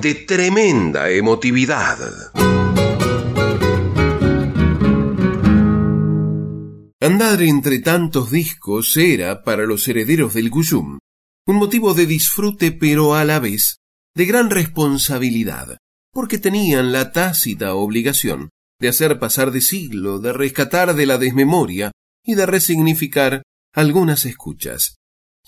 de tremenda emotividad. Andar entre tantos discos era, para los herederos del Cuyum, un motivo de disfrute pero a la vez de gran responsabilidad, porque tenían la tácita obligación de hacer pasar de siglo, de rescatar de la desmemoria y de resignificar algunas escuchas.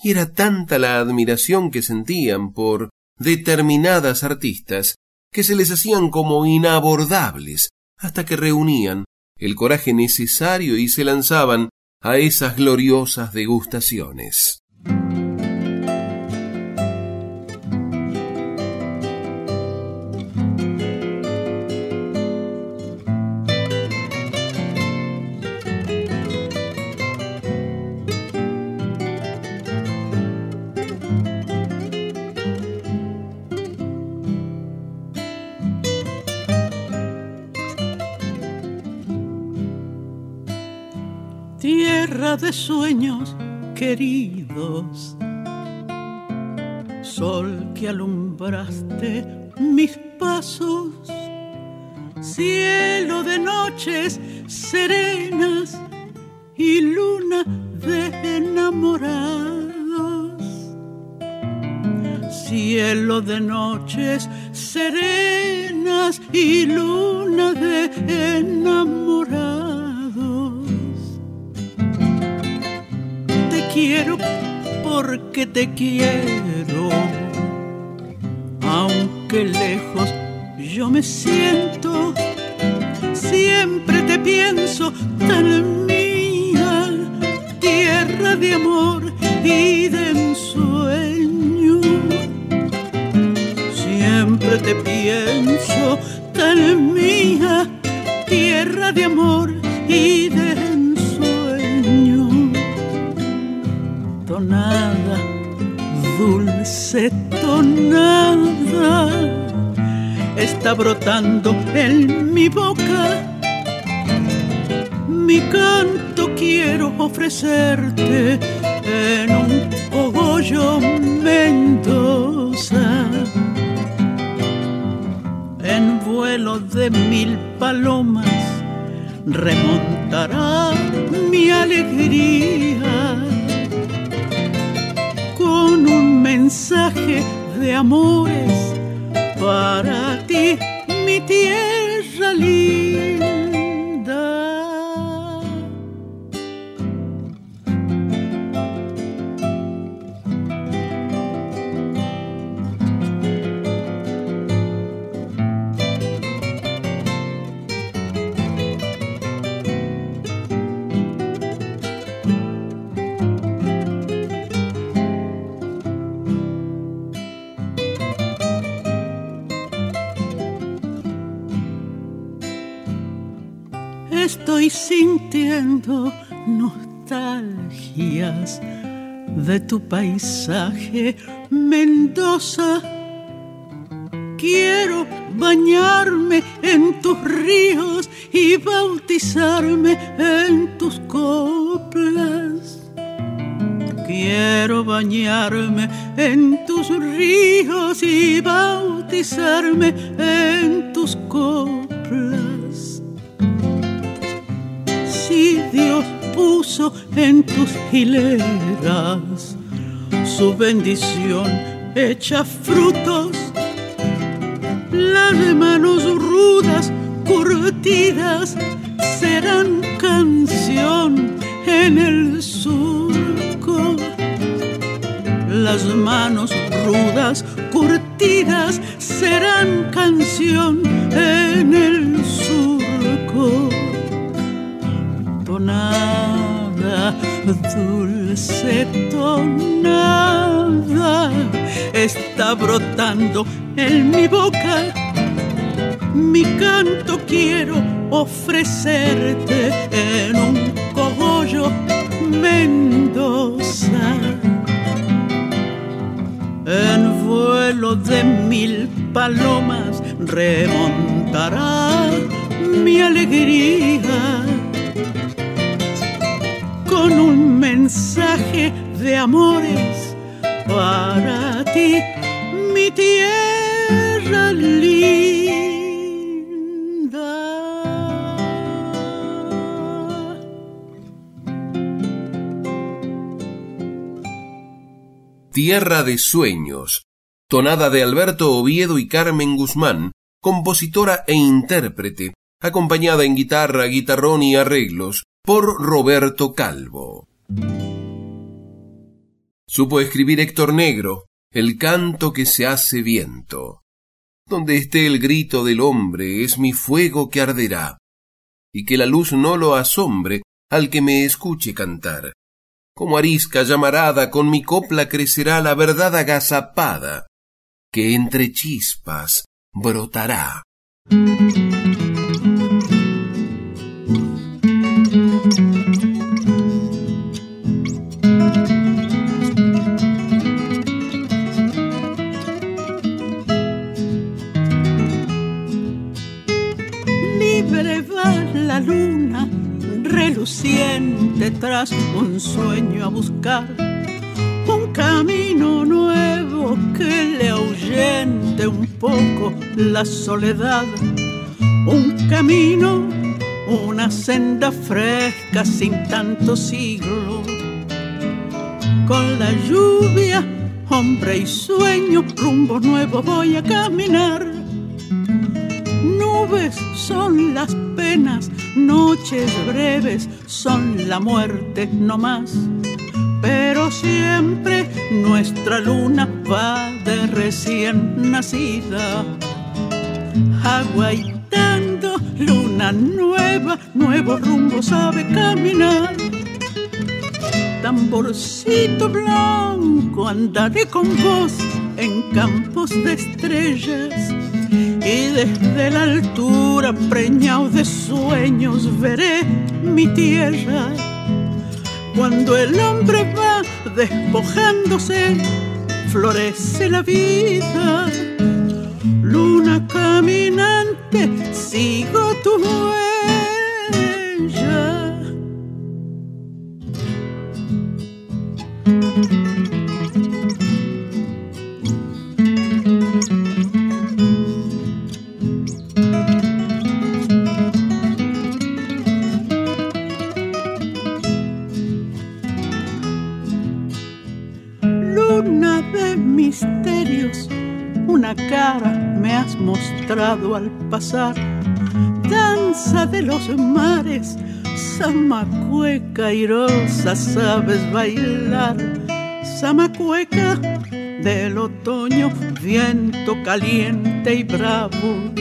Y era tanta la admiración que sentían por determinadas artistas que se les hacían como inabordables hasta que reunían el coraje necesario y se lanzaban a esas gloriosas degustaciones. De sueños queridos. Sol que alumbraste mis pasos, cielo de noches serenas y luna de enamorados. Cielo de noches serenas y luna de enamorados. Quiero porque te quiero. Aunque lejos yo me siento, siempre te pienso tan mía, tierra de amor y de ensueño. Siempre te pienso tan mía, tierra de amor y de dulce tonada, está brotando en mi boca. Mi canto quiero ofrecerte en un cogollo Mendoza. En vuelo de mil palomas remontará mi alegría mensaje de amores para ti, mi tierra linda. Estoy sintiendo nostalgias de tu paisaje, Mendoza. Quiero bañarme en tus ríos y bautizarme en tus coplas. Quiero bañarme en tus ríos y bautizarme en tus coplas Dios puso en tus hileras su bendición hecha frutos, las manos rudas curtidas serán canción en el surco. Las manos rudas curtidas serán canción en el surco tonada, dulce tonada, está brotando en mi boca. Mi canto quiero ofrecerte en un cogollo Mendoza. En vuelo de mil palomas remontará mi alegría con un mensaje de amores para ti, mi tierra linda. Tierra de Sueños, tonada de Alberto Oviedo y Carmen Guzmán, compositora e intérprete, acompañada en guitarra, guitarrón y arreglos por Roberto Calvo. Supo escribir Héctor Negro, el canto que se hace viento. Donde esté el grito del hombre es mi fuego que arderá, y que la luz no lo asombre al que me escuche cantar. Como arisca llamarada con mi copla crecerá la verdad agazapada, que entre chispas brotará. Luna reluciente tras un sueño a buscar un camino nuevo que le ahuyente un poco la soledad, un camino, una senda fresca sin tanto siglo. Con la lluvia, hombre y sueño, rumbo nuevo voy a caminar. Nubes son las penas noches breves son la muerte no más. Pero siempre nuestra luna va de recién nacida, aguaitando luna nueva, nuevo rumbo sabe caminar. Tamborcito blanco, andaré con vos en campos de estrellas y desde la altura, preñado de sueños, veré mi tierra. Cuando el hombre va despojándose, florece la vida. Luna caminante, sigo tu huella. Al pasar. Danza de los mares, samacueca irosa, sabes bailar. Samacueca del otoño, viento caliente y bravo.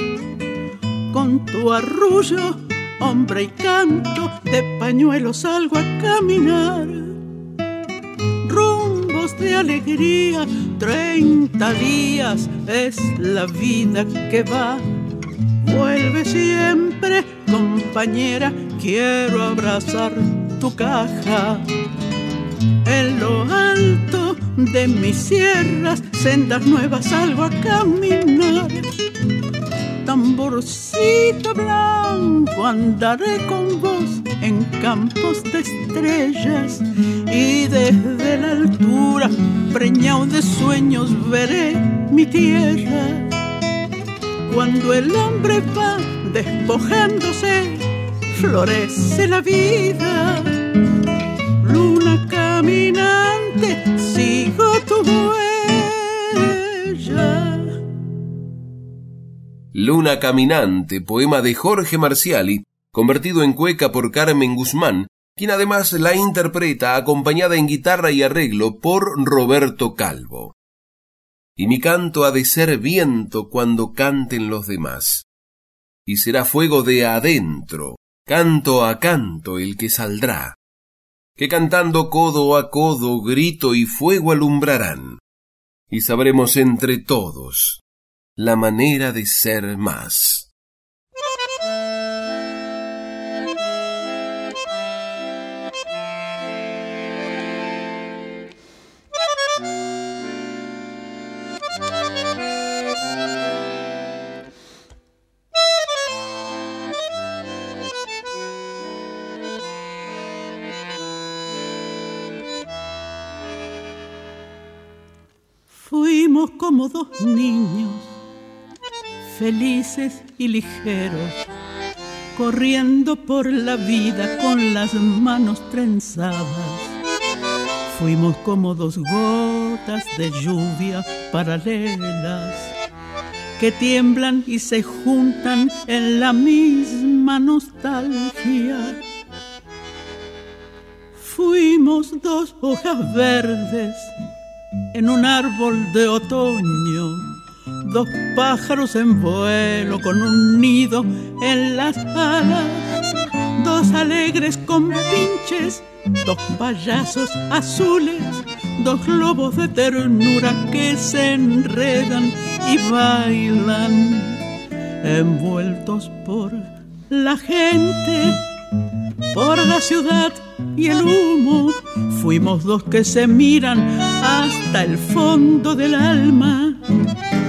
Con tu arrullo, hombre y canto, de pañuelo salgo a caminar. De alegría, treinta días es la vida que va. Vuelve siempre, compañera, quiero abrazar tu caja. En lo alto de mis sierras, sendas nuevas salgo a caminar. Tamborcito blanco, andaré con vos en campos de estrellas y desde la altura, preñado de sueños, veré mi tierra. Cuando el hombre va despojándose, florece la vida. Luna caminante, Luna caminante, poema de Jorge Marciali, convertido en cueca por Carmen Guzmán, quien además la interpreta acompañada en guitarra y arreglo por Roberto Calvo. Y mi canto ha de ser viento cuando canten los demás, y será fuego de adentro, canto a canto el que saldrá, que cantando codo a codo grito y fuego alumbrarán, y sabremos entre todos la manera de ser más. Fuimos como dos niños, felices y ligeros, corriendo por la vida con las manos trenzadas. Fuimos como dos gotas de lluvia paralelas que tiemblan y se juntan en la misma nostalgia. Fuimos dos hojas verdes en un árbol de otoño, dos pájaros en vuelo con un nido en las alas, dos alegres con pinches, dos payasos azules, dos globos de ternura que se enredan y bailan, envueltos por la gente, por la ciudad y el humo. Fuimos dos que se miran hasta el fondo del alma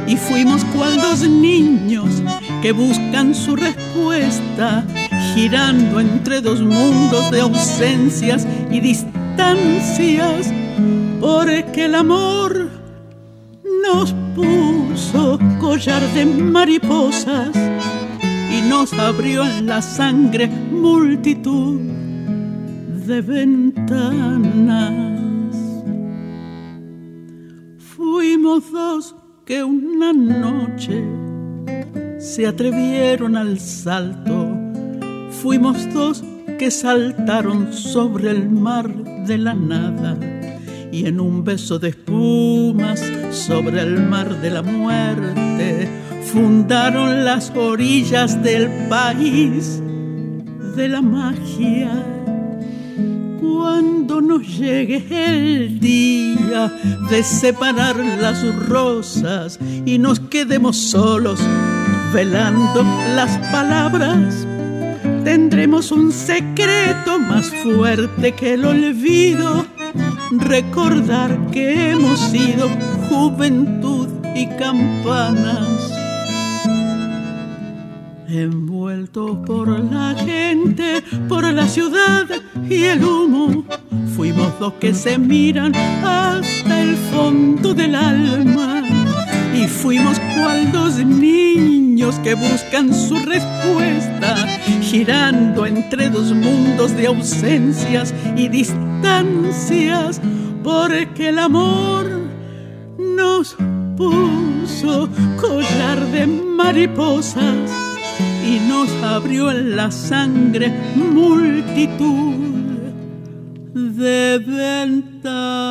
y fuimos cual dos niños que buscan su respuesta girando entre dos mundos de ausencias y distancias porque el amor nos puso collar de mariposas y nos abrió en la sangre multitud de ventanas. Fuimos dos que una noche se atrevieron al salto. Fuimos dos que saltaron sobre el mar de la nada y en un beso de espumas sobre el mar de la muerte fundaron las orillas del país de la magia cuando nos llegue el día de separar las rosas y nos quedemos solos velando las palabras, tendremos un secreto más fuerte que el olvido, recordar que hemos sido juventud y campanas envueltos por la gente, por la ciudad y el humo. Fuimos dos que se miran hasta el fondo del alma y fuimos cual dos niños que buscan su respuesta, girando entre dos mundos de ausencias y distancias, porque el amor nos puso collar de mariposas y nos abrió en la sangre multitud de ventanas.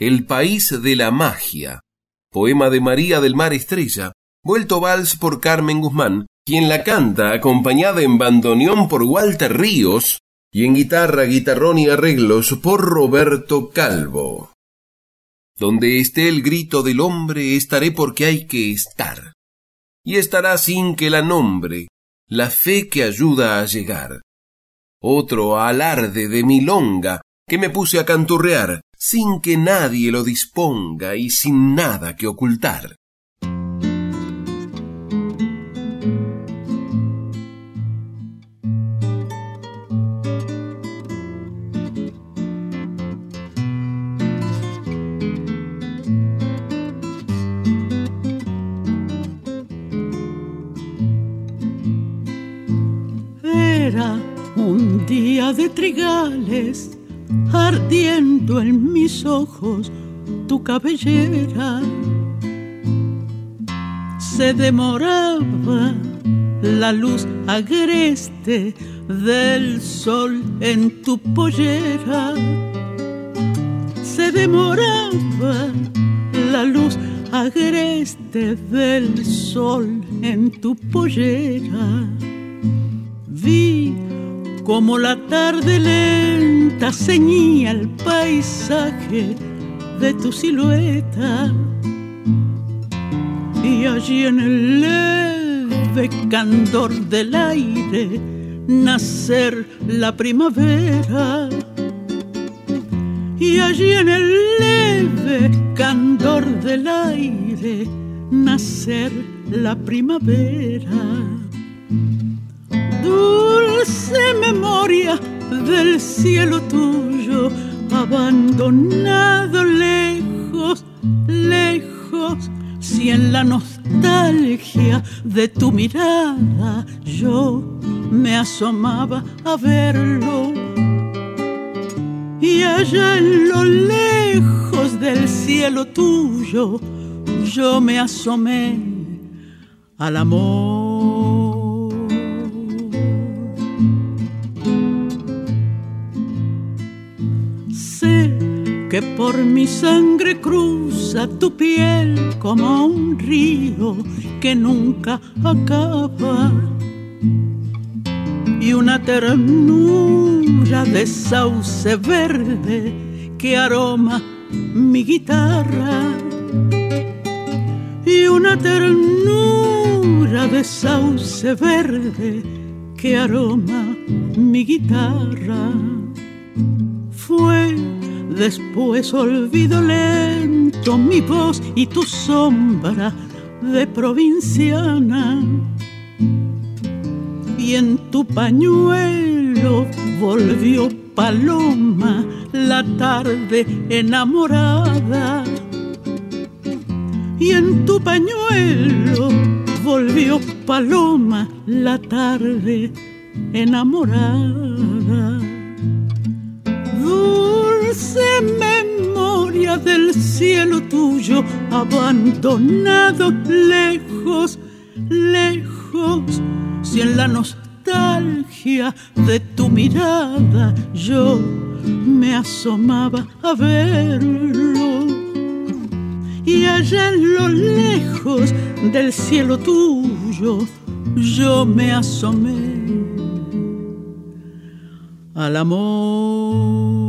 El país de la magia, poema de María del Mar Estrella, vuelto vals por Carmen Guzmán, quien la canta acompañada en bandoneón por Walter Ríos y en guitarra, guitarrón y arreglos por Roberto Calvo. Donde esté el grito del hombre, estaré porque hay que estar. Y estará sin que la nombre, la fe que ayuda a llegar. Otro alarde de milonga que me puse a canturrear, sin que nadie lo disponga y sin nada que ocultar. Día de trigales, ardiendo en mis ojos tu cabellera. Se demoraba la luz agreste del sol en tu pollera. Se demoraba la luz agreste del sol en tu pollera vi como la tarde lenta ceñía el paisaje de tu silueta. Y allí en el leve candor del aire nacer la primavera. Y allí en el leve candor del aire nacer la primavera. Dulce memoria del cielo tuyo, abandonado lejos, lejos, si en la nostalgia de tu mirada yo me asomaba a verlo. Y allá en lo lejos del cielo tuyo, yo me asomé al amor. Que por mi sangre cruza tu piel como un río que nunca acaba y una ternura de sauce verde que aroma mi guitarra y una ternura de sauce verde que aroma mi guitarra. Fue después olvido lento mi voz y tu sombra de provinciana. Y en tu pañuelo volvió paloma la tarde enamorada y en tu pañuelo volvió paloma la tarde enamorada. Dulce memoria del cielo tuyo, abandonado lejos, lejos, si en la nostalgia de tu mirada yo me asomaba a verlo y allá en lo lejos del cielo tuyo yo me asomé al amor.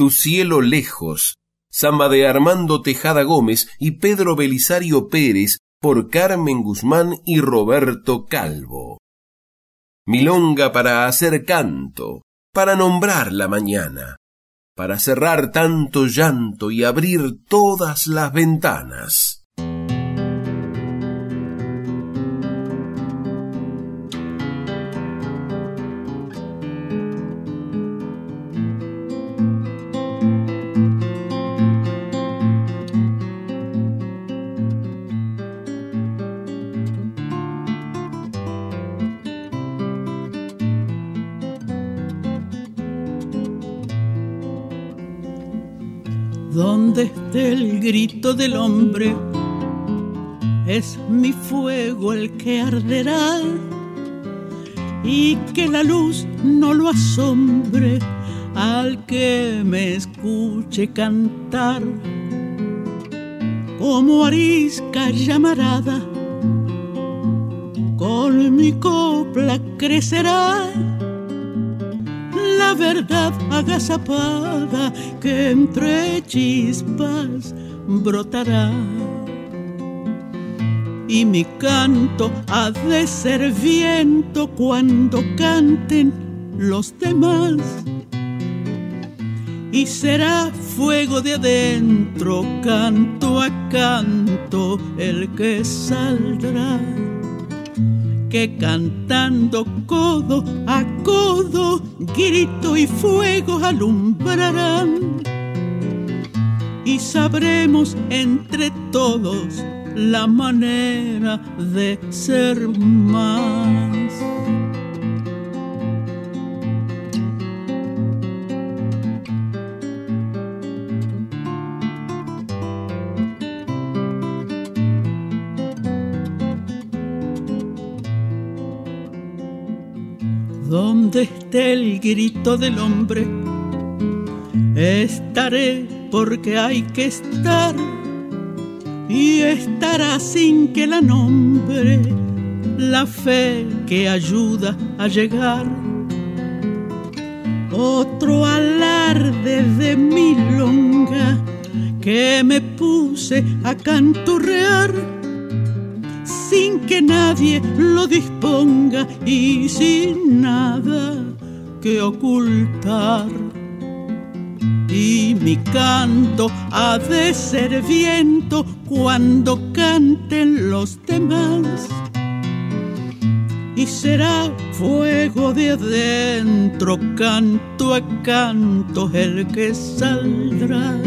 Tu cielo lejos, samba de Armando Tejada Gómez y Pedro Belisario Pérez por Carmen Guzmán y Roberto Calvo. Milonga para hacer canto, para nombrar la mañana, para cerrar tanto llanto y abrir todas las ventanas. Grito del hombre, es mi fuego el que arderá y que la luz no lo asombre al que me escuche cantar. Como arisca llamarada, con mi copla crecerá la verdad agazapada que entre chispas brotará. Y mi canto ha de ser viento cuando canten los demás. Y será fuego de adentro, canto a canto, el que saldrá que cantando codo a codo, grito y fuego alumbrarán. Y sabremos entre todos la manera de ser más. donde esté el grito del hombre, estaré porque hay que estar. y estará sin que la nombre la fe que ayuda a llegar. Otro alarde de milonga que me puse a canturrear sin que nadie lo disponga y sin nada que ocultar. Y mi canto ha de ser viento cuando canten los demás y será fuego de adentro, canto a canto el que saldrá.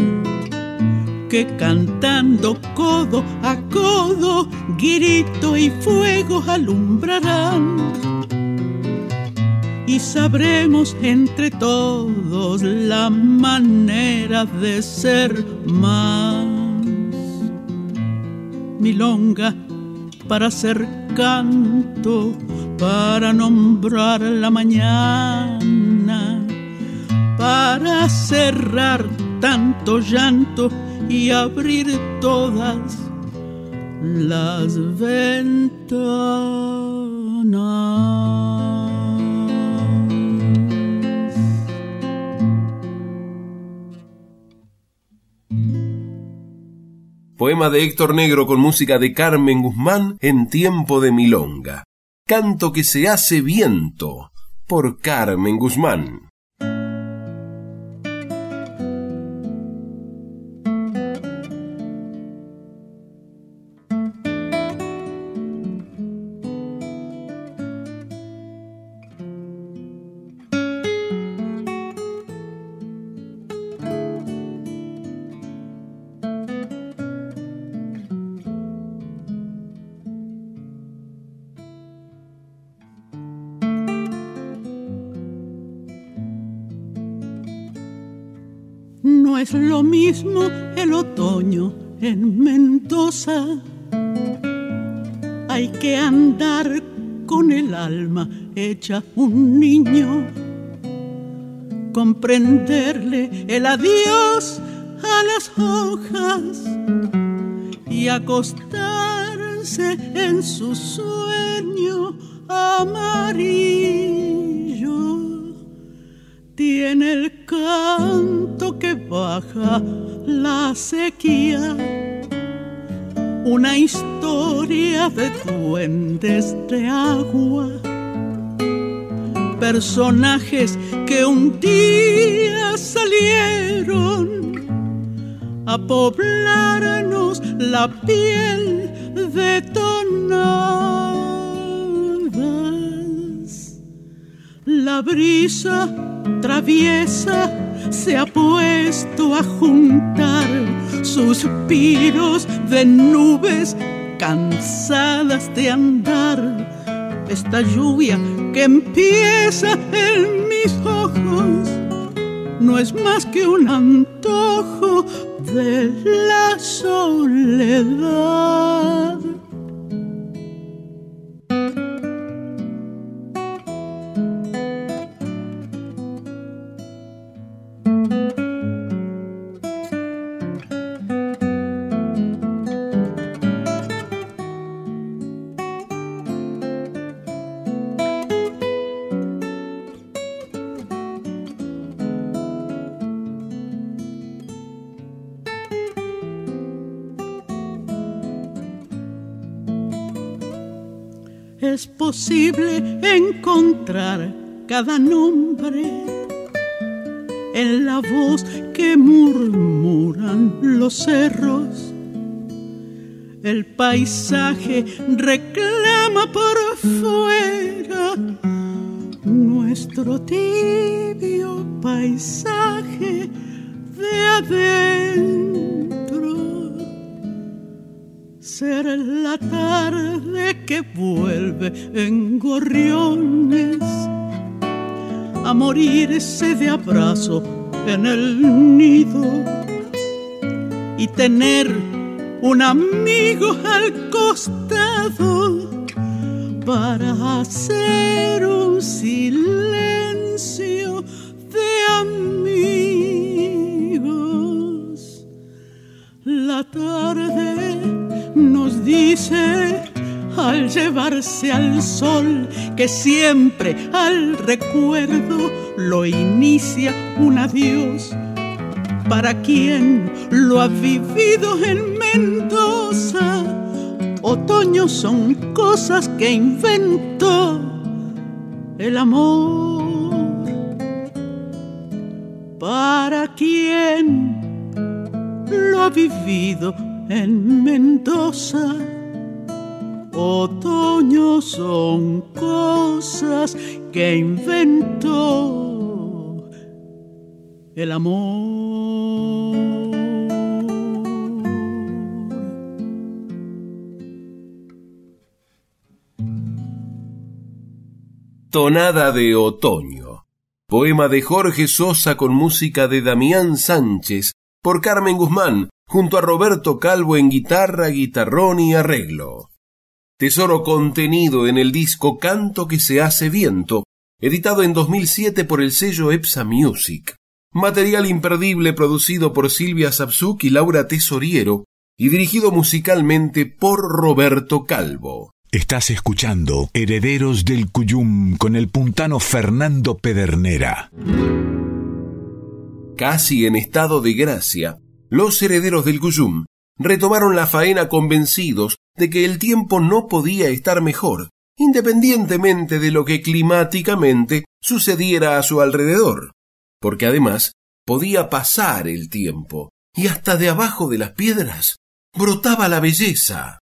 Que cantando codo a codo, grito y fuego alumbrarán. Y sabremos entre todos la manera de ser más. Milonga para ser canto para nombrar la mañana, para cerrar tanto llanto y abrir todas las ventanas. Poema de Héctor Negro con música de Carmen Guzmán en tiempo de milonga. Canto que se hace viento por Carmen Guzmán. Es lo mismo el otoño en Mendoza. Hay que andar con el alma hecha un niño, comprenderle el adiós a las hojas y acostarse en su sueño amarillo. Tiene el canto que baja la sequía. Una historia de duendes de agua. Personajes que un día salieron a poblarnos la piel de tonadas. La brisa traviesa se ha puesto a juntar suspiros de nubes cansadas de andar. Esta lluvia que empieza en mis ojos no es más que un antojo de la soledad. Posible encontrar cada nombre en la voz que murmuran los cerros. El paisaje reclama por fuera nuestro tibio paisaje de adentro. Ser la tarde que vuelve en gorriones a morirse de abrazo en el nido y tener un amigo al costado para hacer un silencio de amigos. La tarde dice al llevarse al sol que siempre al recuerdo lo inicia un adiós para quien lo ha vivido en Mendoza. Otoño son cosas que inventó el amor. Para quien lo ha vivido en Mendoza. Otoño son cosas que inventó el amor. Tonada de Otoño. Poema de Jorge Sosa con música de Damián Sánchez por Carmen Guzmán, junto a Roberto Calvo en guitarra, guitarrón y arreglo. Tesoro contenido en el disco Canto que se hace viento, editado en 2007 por el sello EPSA Music. Material imperdible producido por Silvia Sapsuk y Laura Tesoriero y dirigido musicalmente por Roberto Calvo. Estás escuchando Herederos del Cuyum con el puntano Fernando Pedernera. Casi en estado de gracia, los herederos del Cuyum retomaron la faena convencidos de que el tiempo no podía estar mejor, independientemente de lo que climáticamente sucediera a su alrededor, porque además podía pasar el tiempo, y hasta de abajo de las piedras brotaba la belleza.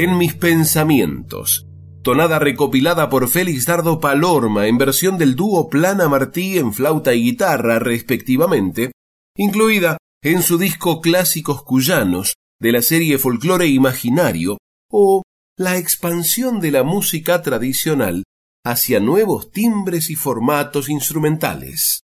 En mis pensamientos, tonada recopilada por Félix Dardo Palorma en versión del dúo Plana Martí en flauta y guitarra respectivamente, incluida en su disco Clásicos Cuyanos de la serie Folclore Imaginario o la expansión de la música tradicional hacia nuevos timbres y formatos instrumentales.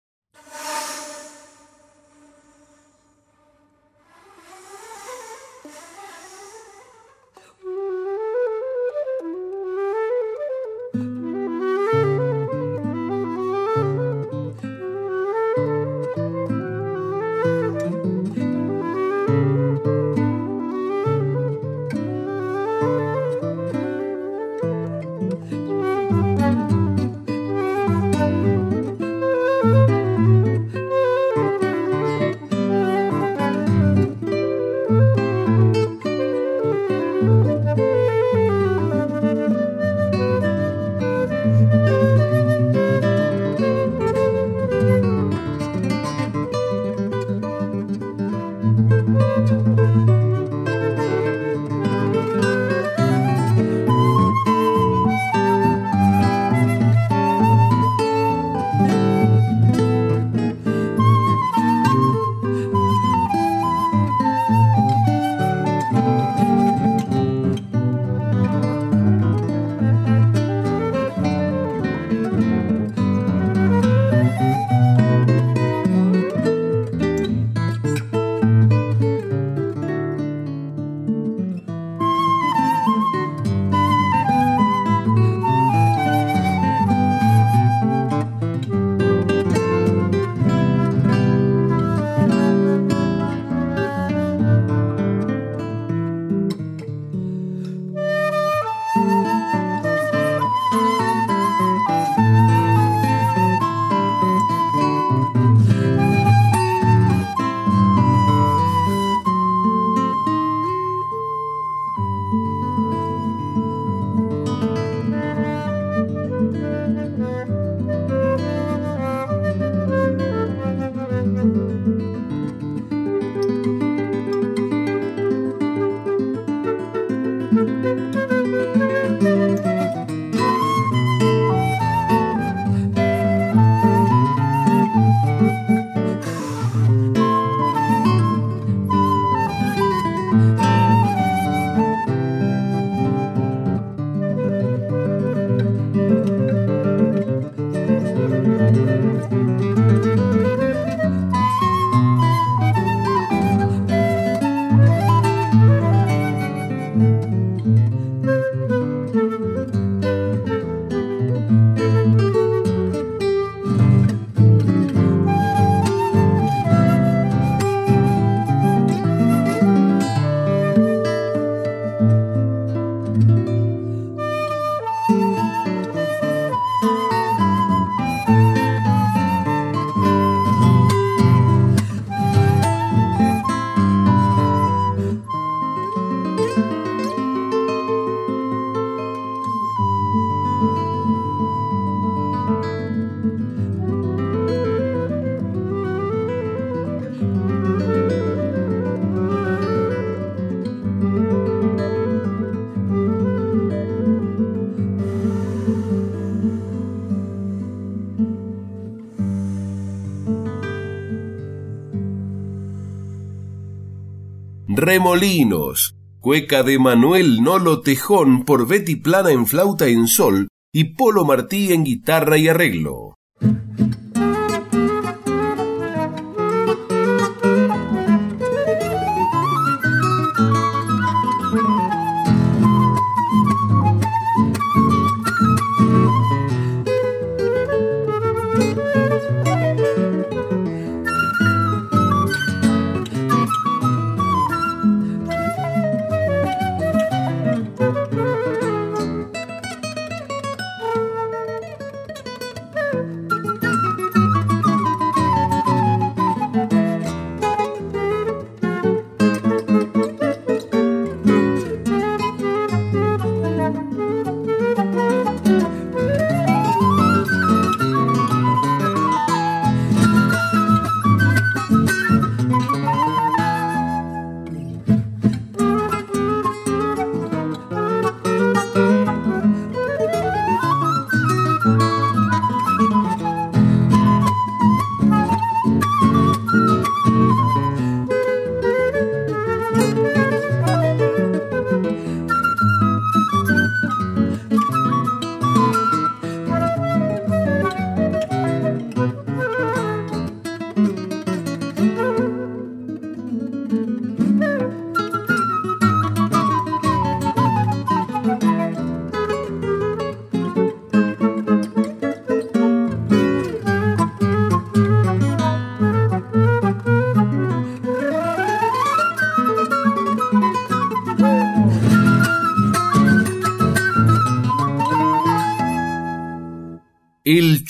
Remolinos, cueca de Manuel Nolo Tejón por Betty Plana en flauta en sol y Polo Martí en guitarra y arreglo.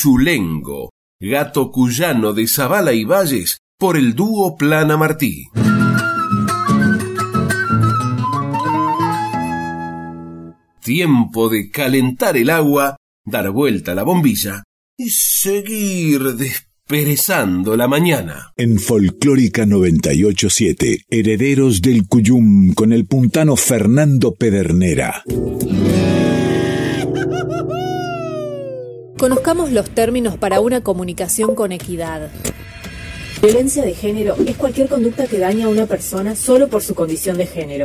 Chulengo, gato cuyano de Zabala y Valles, por el dúo Plana Martí. Tiempo de calentar el agua, dar vuelta a la bombilla y seguir desperezando la mañana. En Folclórica 987, Herederos del Cuyum con el puntano Fernando Pedernera. Conozcamos los términos para una comunicación con equidad. Violencia de género es cualquier conducta que daña a una persona solo por su condición de género.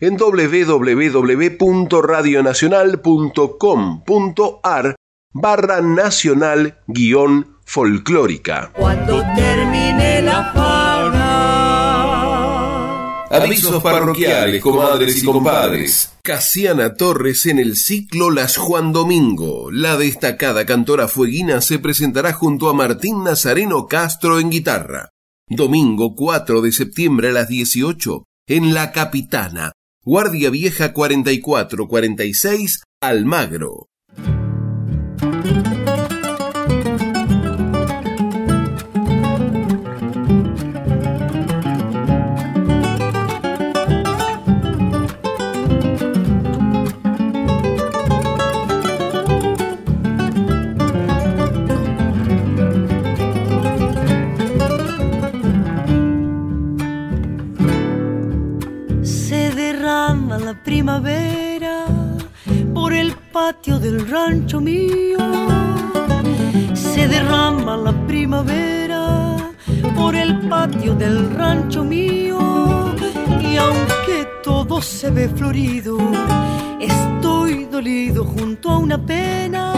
en www.radionacional.com.ar barra nacional guion folclórica. Cuando termine la fauna. Avisos parroquiales, comadres y compadres. Casiana Torres en el ciclo Las Juan Domingo. La destacada cantora fueguina se presentará junto a Martín Nazareno Castro en guitarra. Domingo 4 de septiembre a las 18 en La Capitana, Guardia Vieja 4446, Almagro. Primavera por el patio del rancho mío. Derrama la primavera por el patio del rancho mío. Y aunque todo se ve florido, estoy dolido junto a una pena.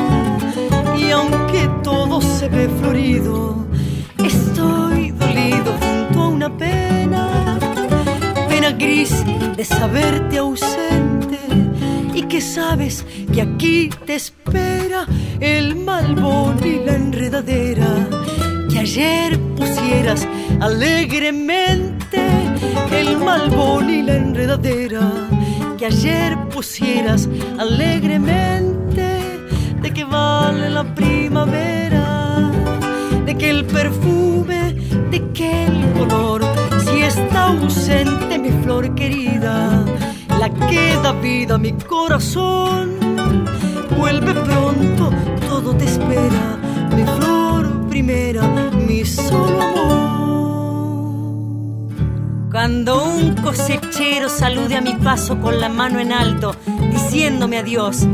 Y aunque todo se ve florido, estoy dolido junto a una pena, gris de saberte ausente y que sabes que aquí te espera el malbón y la enredadera. Que ayer pusieras alegremente el malbón y la enredadera. Que ayer pusieras alegremente de que vale la primavera. De que el perfume de que el color está ausente mi flor querida. La que da vida a mi corazón. Vuelve pronto todo te espera. Mi flor primera mi solo amor. Cuando un cosechero salude a mi paso con la mano en alto, diciéndome adiós,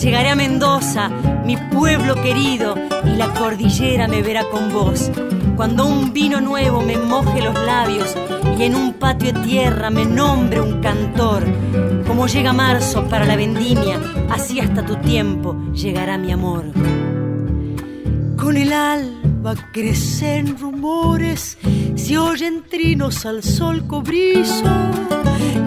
llegaré a Mendoza, mi pueblo querido, y la cordillera me verá con vos. Cuando un vino nuevo me moje los labios y en un patio de tierra me nombre un cantor, como llega marzo para la vendimia, así hasta tu tiempo llegará mi amor. Con el alba crecen rumores, se oyen trinos al sol cobrizo.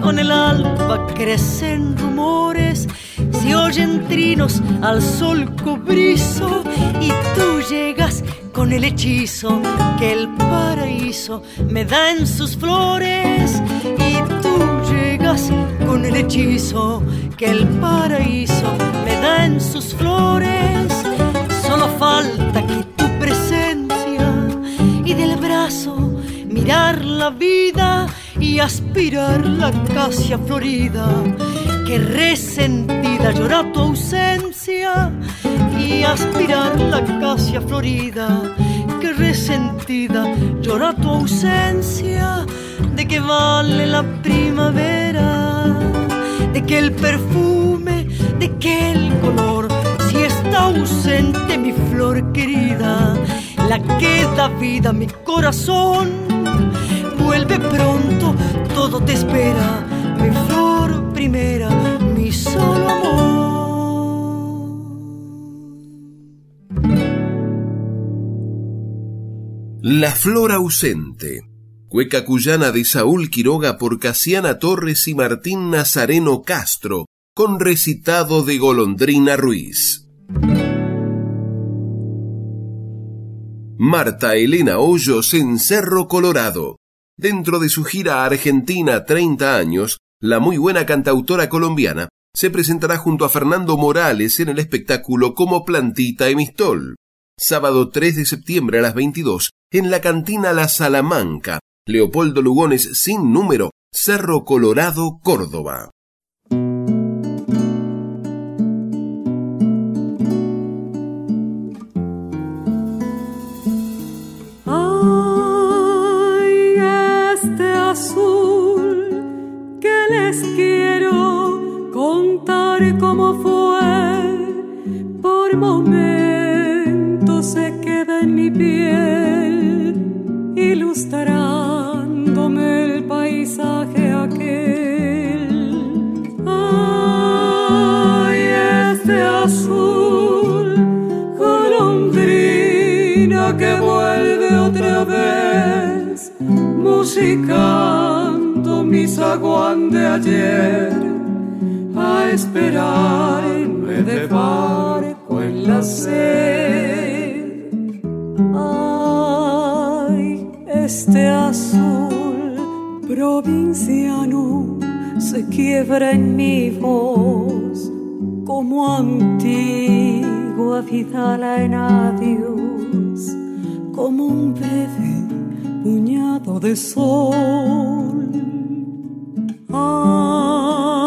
Con el alba crecen rumores, se oyen trinos al sol cobrizo. Y tú llegas con el hechizo que el paraíso me da en sus flores. Y tú llegas con el hechizo que el paraíso me da en sus flores solo falta que tu presencia y del brazo mirar la vida y aspirar la acacia florida. Que resentida llora tu ausencia y aspirar la acacia florida. Que resentida llora tu ausencia. De que vale la primavera, de que el perfume, de que el color si está ausente mi flor querida, la que da vida a mi corazón. Vuelve pronto, todo te espera, mi flor primera, mi solo amor. La flor ausente. Cueca cuyana de Saúl Quiroga por Casiana Torres y Martín Nazareno Castro, con recitado de Golondrina Ruiz. Marta Elena Hoyos en Cerro Colorado. Dentro de su gira Argentina 30 años, la muy buena cantautora colombiana se presentará junto a Fernando Morales en el espectáculo Como Plantita Emistol. Sábado 3 de septiembre a las 22 en la cantina La Salamanca, Leopoldo Lugones sin número, Cerro Colorado, Córdoba. cómo fue, por momentos se queda en mi piel, ilustrándome el paisaje aquel. Ay, este azul, golondrina que vuelve otra vez, musicando mi zaguán de ayer a esperar de barco en la sed. Ay, este azul provinciano se quiebra en mi voz como antigua vidala en adiós, como un breve puñado de sol. este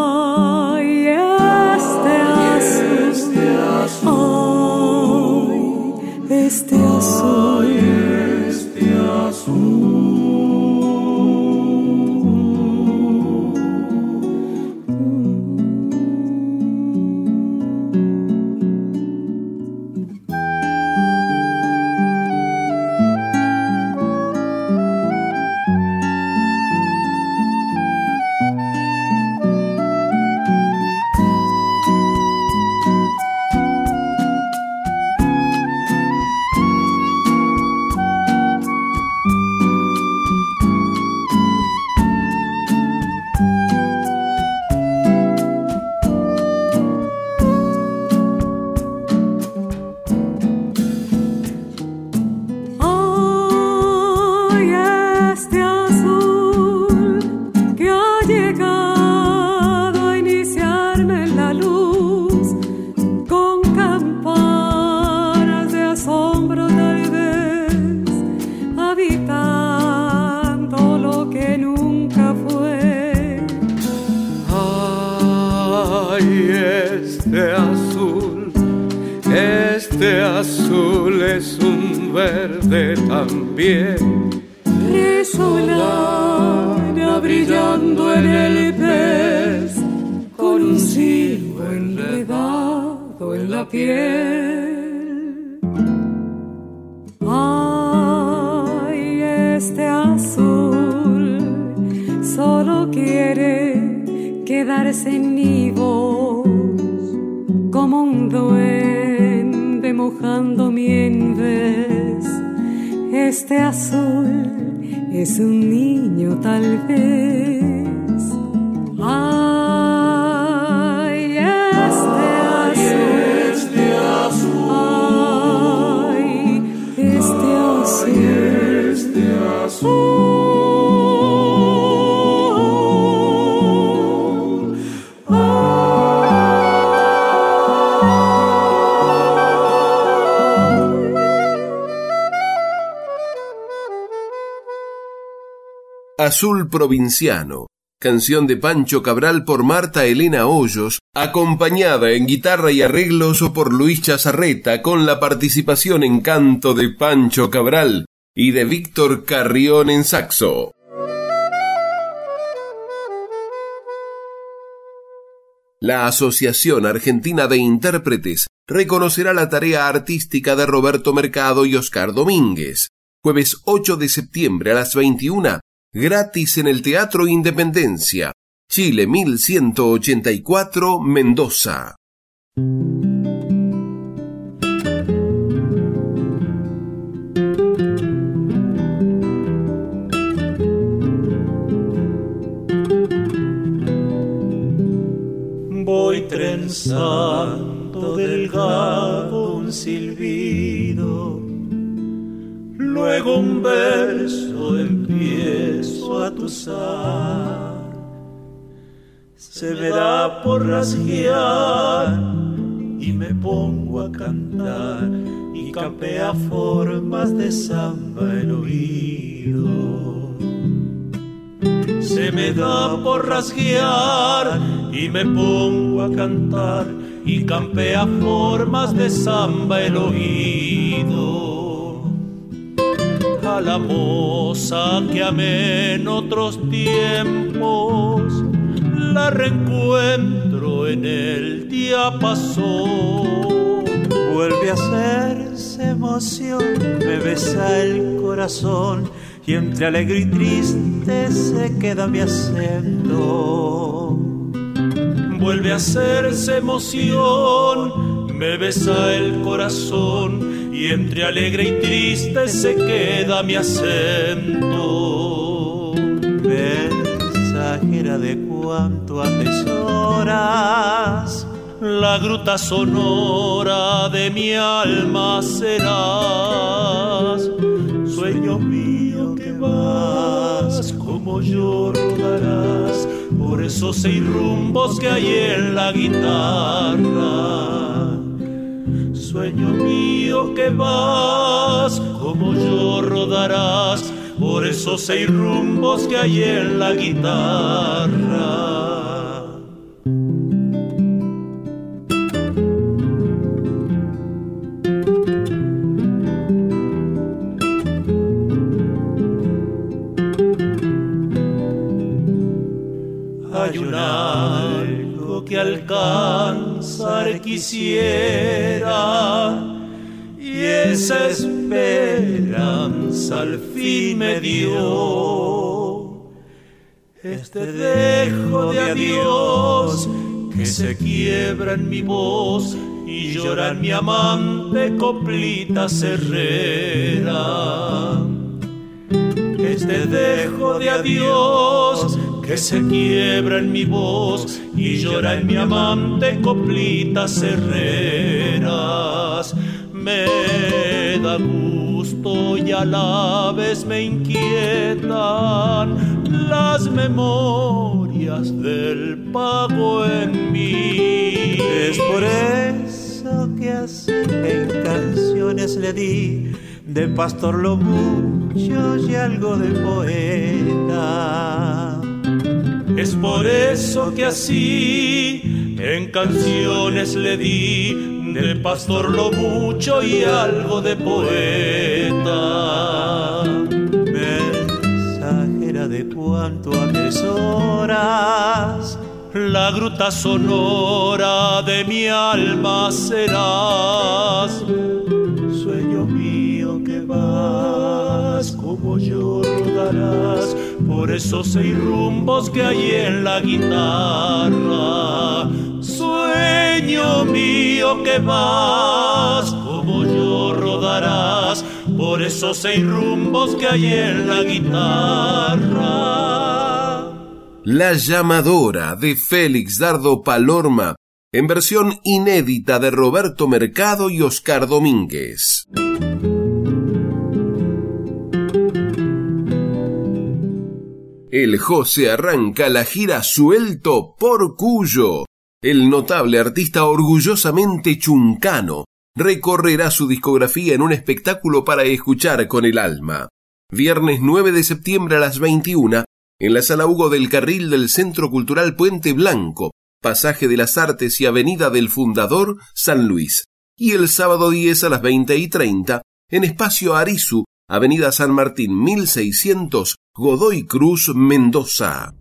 silbo enredado en la piel. Ay, este azul solo quiere quedarse en mi voz como un duende mojando mi envés. Este azul es un niño tal vez. Ay, azul. Provinciano, canción de Pancho Cabral por Marta Elena Hoyos, acompañada en guitarra y arreglos por Luis Chazarreta con la participación en canto de Pancho Cabral y de Víctor Carrión en saxo. La Asociación Argentina de Intérpretes reconocerá la tarea artística de Roberto Mercado y Oscar Domínguez. Jueves 8 de septiembre a las 21 gratis en el Teatro Independencia, Chile 1184, Mendoza. Voy trenzando delgado un silbido, luego un verso empiezo a tusar. Se me da por rasguear y me pongo a cantar y capea formas de samba el oído se me da por rasguear y me pongo a cantar y campea formas de samba el oído. A la moza que amé en otros tiempos, la reencuentro en el día pasó. Vuelve a hacerse emoción, me besa el corazón y entre alegre y triste se queda mi acento. Vuelve a hacerse emoción, me besa el corazón y entre alegre y triste se queda mi acento. Mensajera de cuanto atesoras, la gruta sonora de mi alma serás. Vas, como yo rodarás por esos seis rumbos que hay en la guitarra. Sueño mío que vas, como yo rodarás por esos seis rumbos que hay en la guitarra. Algo que alcanzar quisiera y esa esperanza al fin me dio. Este dejo de adiós que se quiebra en mi voz y llora en mi amante coplita serrera. Este dejo de adiós que se quiebra en mi voz y llora en mi amante coplitas serreras. Me da gusto y a la vez me inquietan las memorias del pago en mí. Es por eso que así en canciones le di de pastor lo mucho y algo de poeta. Es por eso que así en canciones le di de pastor lo mucho y algo de poeta. Mensajera de cuanto atesoras, la gruta sonora de mi alma serás. Esos seis rumbos que hay en la guitarra sueño mío que vas, como yo rodarás por esos seis rumbos que hay en la guitarra. La llamadora de Félix Dardo Palorma, en versión inédita de Roberto Mercado y Oscar Domínguez. El José arranca la gira suelto por Cuyo el notable artista orgullosamente chuncano recorrerá su discografía en un espectáculo para escuchar con el alma. Viernes 9 de septiembre a las 21 en la Sala Hugo del Carril del Centro Cultural Puente Blanco, Pasaje de las Artes y Avenida del Fundador, San Luis. Y el sábado 10 a las 20 y 30 en Espacio Arizu, Avenida San Martín 1600, Godoy Cruz, Mendoza.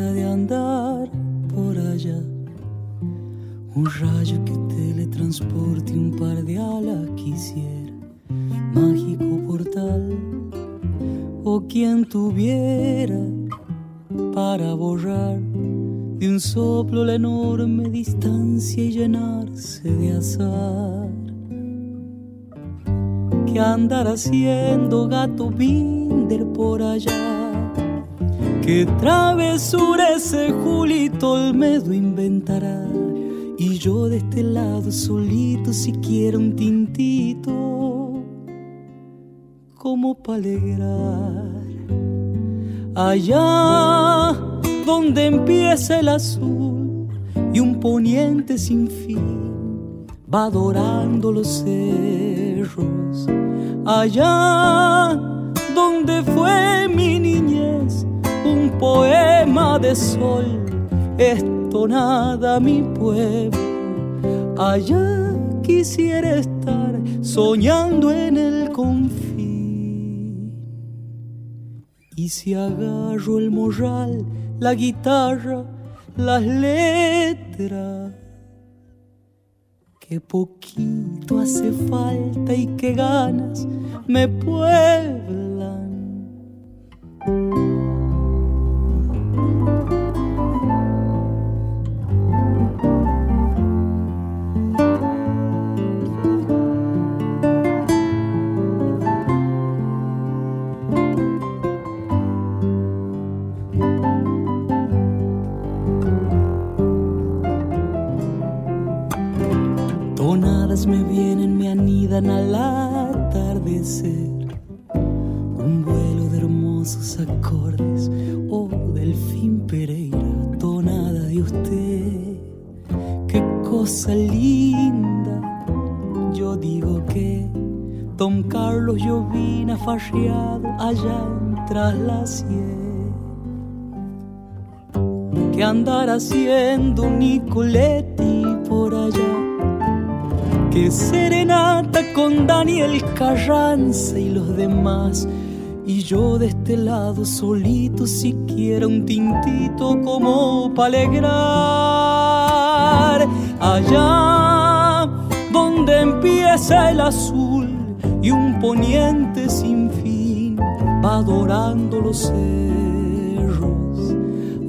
De andar por allá. Un rayo que teletransporte un par de alas quisiera. Mágico portal. O quien tuviera para borrar de un soplo la enorme distancia y llenarse de azar. Que andar haciendo gato binder por allá Qué travesura ese Julito Olmedo inventará. Y yo de este lado solito si quiero un tintito como para alegrar. Allá donde empieza el azul y un poniente sin fin va adorando los cerros. Allá donde fue mi niñez poema de sol, esto nada mi pueblo. Allá quisiera estar soñando en el confín. Y si agarro el morral, la guitarra, las letras, que poquito hace falta y qué ganas me pueblan. Al atardecer. Un vuelo de hermosos acordes, oh Delfín Pereira, tonada de usted. Qué cosa linda, yo digo que Don Carlos Llovina farreado allá tras la sien. Que andar haciendo Nicoletti por allá que serenata con Daniel Carranza y los demás. Y yo de este lado solito siquiera un tintito como para alegrar. Allá donde empieza el azul y un poniente sin fin va adorando los cerros.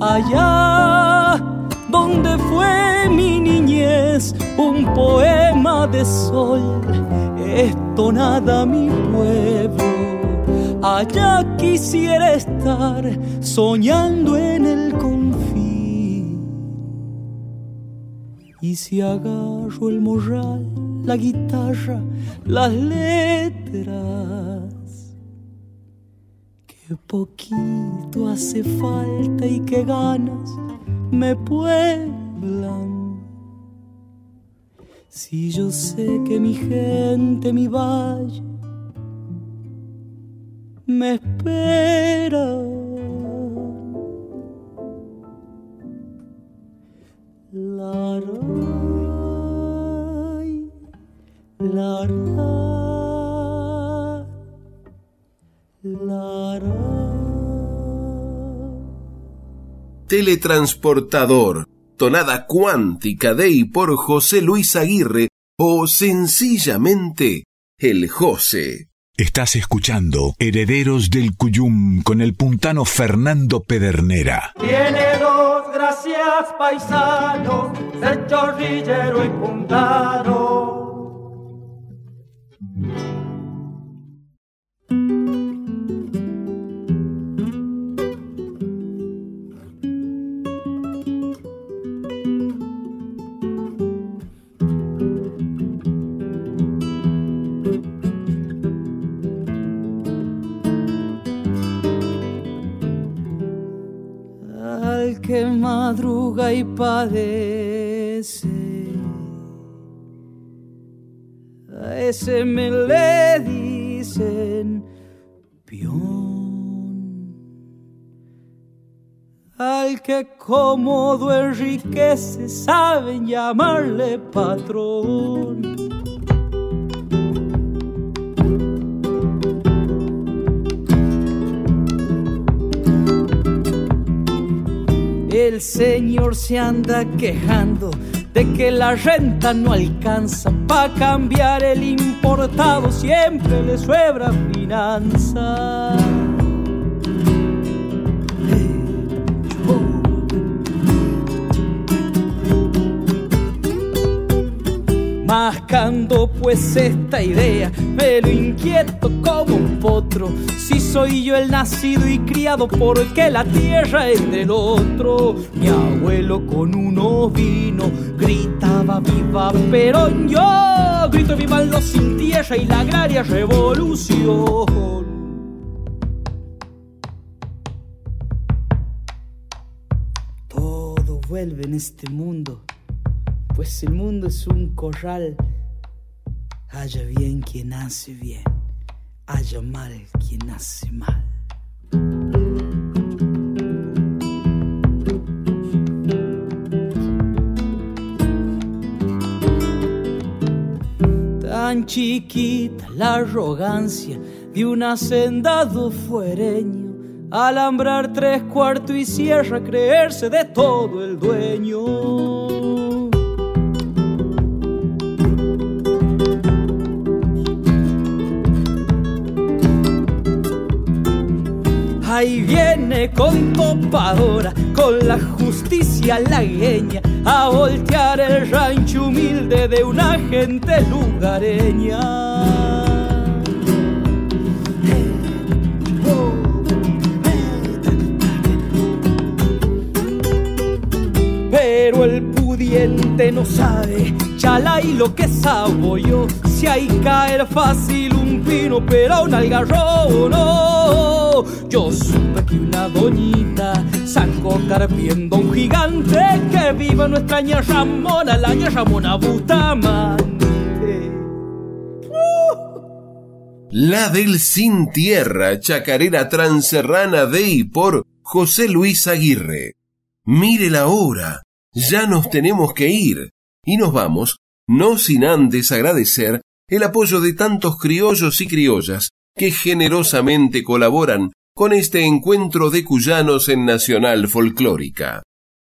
Allá donde fue mi niñez, un poema de sol, esto nada mi pueblo. Allá quisiera estar soñando en el confín. Y si agarro el morral, la guitarra, las letras, que poquito hace falta y qué ganas me pueblan. Si yo sé que mi gente, mi valle, me espera. La, la, la, Teletransportador, tonada cuántica de y por José Luis Aguirre o sencillamente el José. Estás escuchando Herederos del Cuyum con el puntano Fernando Pedernera. Tiene dos gracias paisanos, ser chorrillero y puntano. Y padece. A ese me le dicen peón. Al que cómodo enriquece saben llamarle patrón. El señor se anda quejando de que la renta no alcanza para cambiar el importado, siempre le sobra finanza. Mascando pues esta idea, pero inquieto como un potro. Si soy yo el nacido y criado, porque la tierra es del otro. Mi abuelo con uno vino gritaba viva Perón. Yo grito viva los sin tierra y la agraria revolución. Todo vuelve en este mundo pues el mundo es un corral. Haya bien quien hace bien, haya mal quien hace mal. Tan chiquita la arrogancia de un hacendado fuereño, alambrar tres cuartos y cierra, creerse de todo el dueño. Ahí viene con topadora, con la justicia lagueña, a voltear el rancho humilde de una gente lugareña. Pero el pudiente no sabe, chala y lo que sabo yo, si hay caer fácil un pino, pero un algarrobo no. Yo supe que una doñita sacó carpiendo un gigante que viva nuestra ña Ramona, la ña Ramona Bustamante. La del Sin Tierra, chacarera transerrana de y por José Luis Aguirre. Mire la hora, ya nos tenemos que ir. Y nos vamos, no sin antes agradecer el apoyo de tantos criollos y criollas que generosamente colaboran con este encuentro de cuyanos en Nacional Folclórica.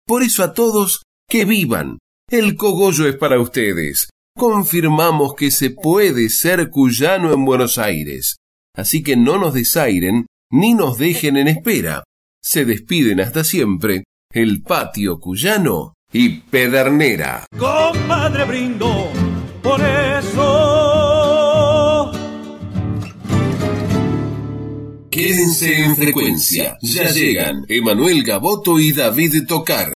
Por eso a todos, que vivan. El cogollo es para ustedes. Confirmamos que se puede ser cuyano en Buenos Aires. Así que no nos desairen ni nos dejen en espera. Se despiden hasta siempre el patio cuyano y Pedernera. Compadre brindo por eso. Quédense en frecuencia. Ya llegan Emanuel Gaboto y David Tocar.